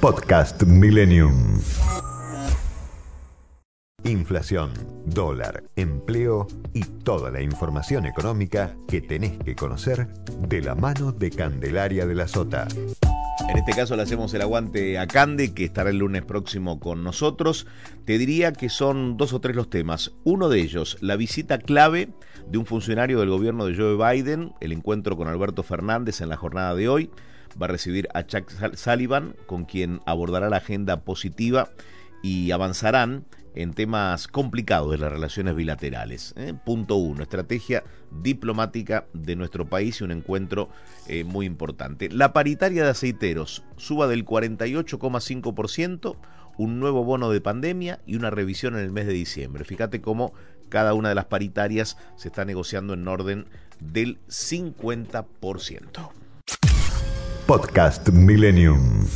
Podcast Millennium. Inflación, dólar, empleo y toda la información económica que tenés que conocer de la mano de Candelaria de la Sota. En este caso le hacemos el aguante a Cande, que estará el lunes próximo con nosotros. Te diría que son dos o tres los temas. Uno de ellos, la visita clave de un funcionario del gobierno de Joe Biden, el encuentro con Alberto Fernández en la jornada de hoy. Va a recibir a Chuck Sullivan, con quien abordará la agenda positiva y avanzarán en temas complicados de las relaciones bilaterales. ¿eh? Punto uno, estrategia diplomática de nuestro país y un encuentro eh, muy importante. La paritaria de aceiteros suba del 48,5%, un nuevo bono de pandemia y una revisión en el mes de diciembre. Fíjate cómo cada una de las paritarias se está negociando en orden del 50%. Podcast Millennium.